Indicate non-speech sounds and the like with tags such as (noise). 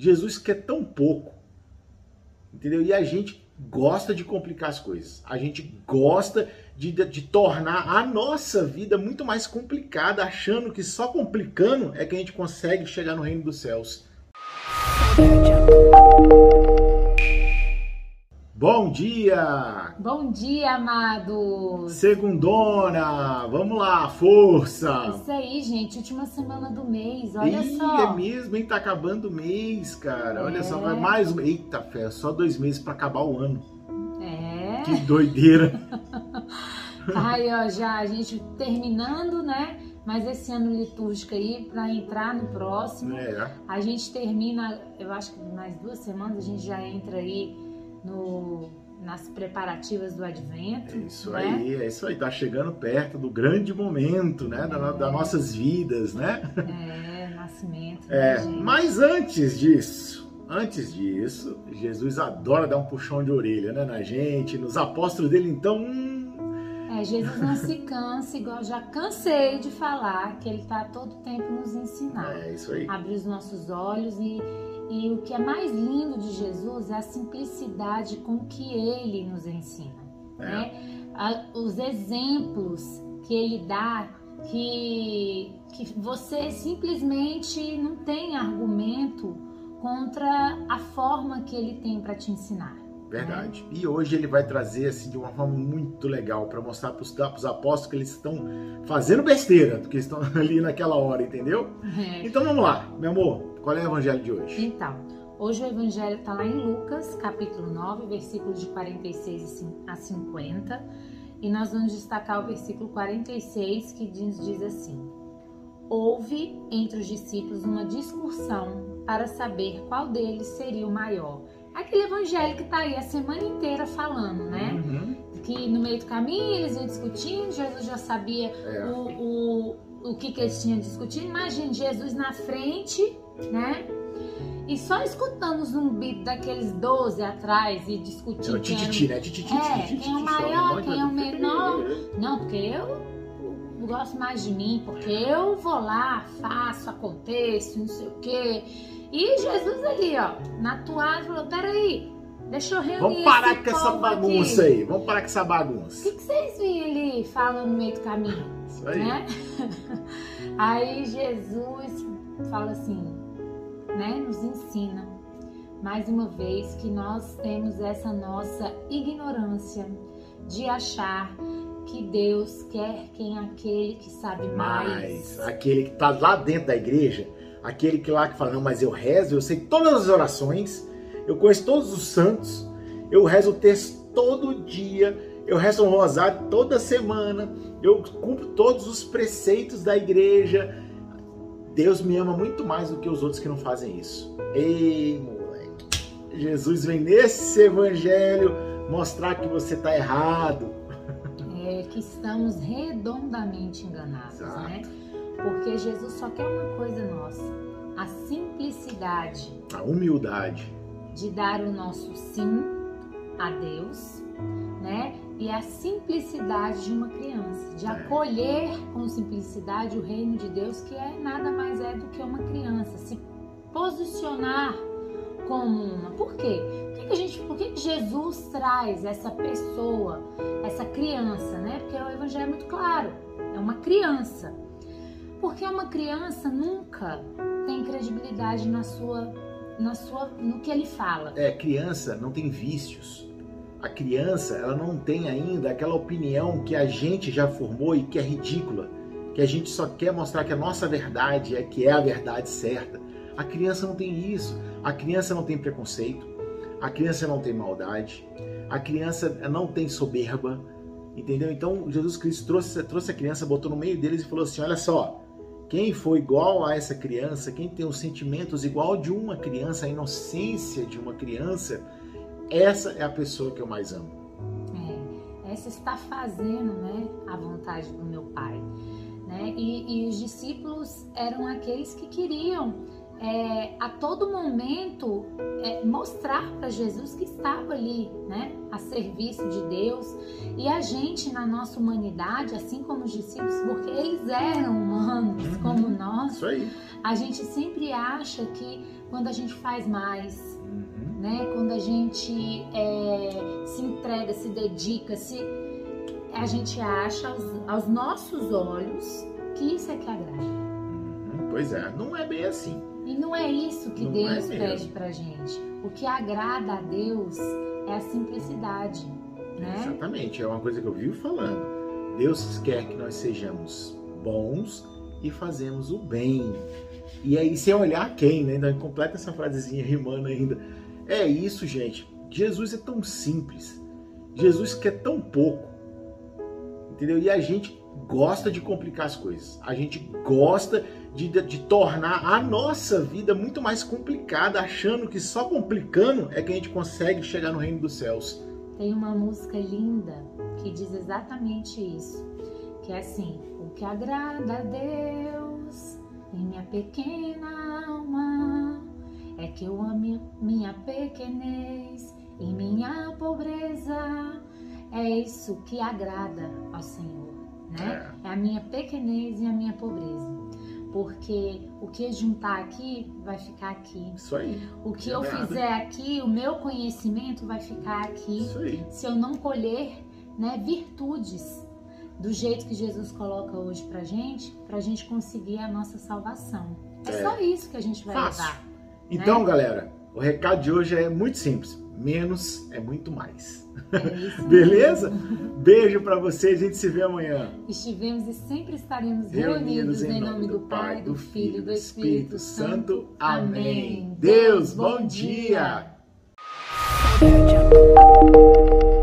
Jesus quer tão pouco, entendeu? E a gente gosta de complicar as coisas. A gente gosta de, de, de, tornar a nossa vida muito mais complicada, achando que só complicando é que a gente consegue chegar no reino dos céus. Bom dia! Bom dia, amados! Segundona! Vamos lá, força! Isso aí, gente, última semana do mês, olha Ih, só. É mesmo, hein? Tá acabando o mês, cara. É. Olha só, vai mais um. Eita, fé, só dois meses para acabar o ano. É. Que doideira! (laughs) Aí, ó, já a gente terminando, né? Mas esse ano litúrgico aí, para entrar no próximo, É. a gente termina, eu acho que mais duas semanas a gente já entra aí no, nas preparativas do advento. É isso né? aí, é isso aí. Tá chegando perto do grande momento, né? Da, das nossas vidas, né? É, nascimento. É, né, mas antes disso, antes disso, Jesus adora dar um puxão de orelha, né, na gente, nos apóstolos dele, então, hum, É, Jesus não se cansa, igual já cansei de falar, que ele está todo tempo nos ensinar. é isso aí. Abrir os nossos olhos e, e o que é mais lindo de Jesus é a simplicidade com que ele nos ensina. É. Né? Os exemplos que ele dá, que, que você simplesmente não tem argumento contra a forma que ele tem para te ensinar. Verdade. E hoje ele vai trazer assim de uma forma muito legal para mostrar para os apóstolos que eles estão fazendo besteira, porque estão (laughs) ali naquela hora, entendeu? É. Então vamos lá, meu amor, qual é o evangelho de hoje? Então, hoje o evangelho está lá em Lucas, capítulo 9, versículos de 46 a 50, e nós vamos destacar o versículo 46 que diz, diz assim: Houve entre os discípulos uma discussão para saber qual deles seria o maior. Aquele evangelho que está aí a semana inteira falando, né? Uhum. Que no meio do caminho eles iam discutindo, Jesus já sabia É. o, o, o que, que eles tinham discutido. Imagine Jesus na frente, né? E só escutando o zumbido daqueles 12 atrás e É o discutindo. era o- tititi, né? Tititi, É, tititi, quem é o maior, quem é o menor. Não, porque eu gosto mais de mim, porque eu vou lá, faço, aconteço, não sei o quê. E Jesus ali, ó, na toalha, falou: peraí, deixa eu reunir. Vamos parar com essa bagunça aqui. aí, vamos parar com essa O bagunça. que, que vocês viram ali falando no meio do caminho? Isso aí. né? (laughs) Aí Jesus fala assim, né? Nos ensina mais uma vez que nós temos essa nossa ignorância de achar que Deus quer quem é aquele que sabe mais. Mas aquele que tá lá dentro da igreja, aquele que lá que fala, não, mas eu rezo, eu sei todas as orações, eu conheço todos os santos, eu rezo o texto todo dia, eu rezo um rosário toda semana, eu cumpro todos os preceitos da igreja. Deus me ama muito mais do que os outros que não fazem isso. Ei, moleque. Jesus vem nesse evangelho mostrar que você tá errado. É que estamos redondamente enganados, Exato. né? Porque Jesus só quer uma coisa nossa: a simplicidade A humildade. de dar o nosso sim a Deus, né? E a simplicidade de uma criança, de É. acolher com simplicidade o reino de Deus, que é nada mais é do que uma criança, se posicionar como uma. Por quê? Por que, gente, por que, que Jesus traz essa pessoa, essa criança, né? Porque o evangelho é muito claro, é uma criança. Porque uma criança nunca tem credibilidade na sua, na sua, no que ele fala. É, criança não tem vícios. A criança, ela não tem ainda aquela opinião que a gente já formou e que é ridícula, que a gente só quer mostrar que a nossa verdade é que é a verdade certa. A criança não tem isso. A criança não tem preconceito. A criança não tem maldade. A criança não tem soberba. Entendeu? Então, Jesus Cristo trouxe, trouxe a criança, botou no meio deles e falou assim: Olha só, quem for igual a essa criança, quem tem os sentimentos igual de uma criança, a inocência de uma criança, essa é a pessoa que eu mais amo. É, essa está fazendo, né, a vontade do meu pai, né? E, e os discípulos eram aqueles que queriam é, a todo momento é, mostrar para Jesus que estava ali, né, a serviço de Deus. E a gente, na nossa humanidade, assim como os discípulos, porque eles eram humanos Isso aí. a gente sempre acha que quando a gente faz mais, Uhum. né, quando a gente é, se entrega, se dedica, se a gente acha aos, aos nossos olhos que isso é que agrada. Uhum. Pois é, não é bem assim. E não é isso que Não Deus é pede pra gente. O que agrada a Deus é a simplicidade, né? Exatamente, é uma coisa que eu vivo falando. Deus quer que nós sejamos bons e fazemos o bem. E aí, sem olhar quem, né? Ainda completa essa frasezinha rimando ainda. É isso, gente. Jesus é tão simples. Jesus quer tão pouco. Entendeu? E a gente gosta de complicar as coisas. A gente gosta de, de, de tornar a nossa vida muito mais complicada, achando que só complicando é que a gente consegue chegar no reino dos céus. Tem uma música linda que diz exatamente isso. Que é assim, o que agrada a Deus em minha pequena alma é que eu ame minha pequenez e minha pobreza. É isso que agrada ao Senhor, né? É a minha pequenez e a minha pobreza. Porque o que juntar aqui vai ficar aqui. Isso aí. O que É eu nada. fizer aqui, o meu conhecimento vai ficar aqui. Isso aí. Se eu não colher né, virtudes do jeito que Jesus coloca hoje pra gente, pra gente conseguir a nossa salvação. É, É. só isso que a gente vai Fácil. levar. Então, galera, o recado de hoje é muito simples. Menos é muito mais. É (laughs) Beleza? mesmo. Beijo pra vocês, a gente se vê amanhã. Estivemos e sempre estaremos Reunidos reunidos em nome do Pai, do Filho e do Espírito Santo. Amém. Deus, bom dia. Audio Jungle.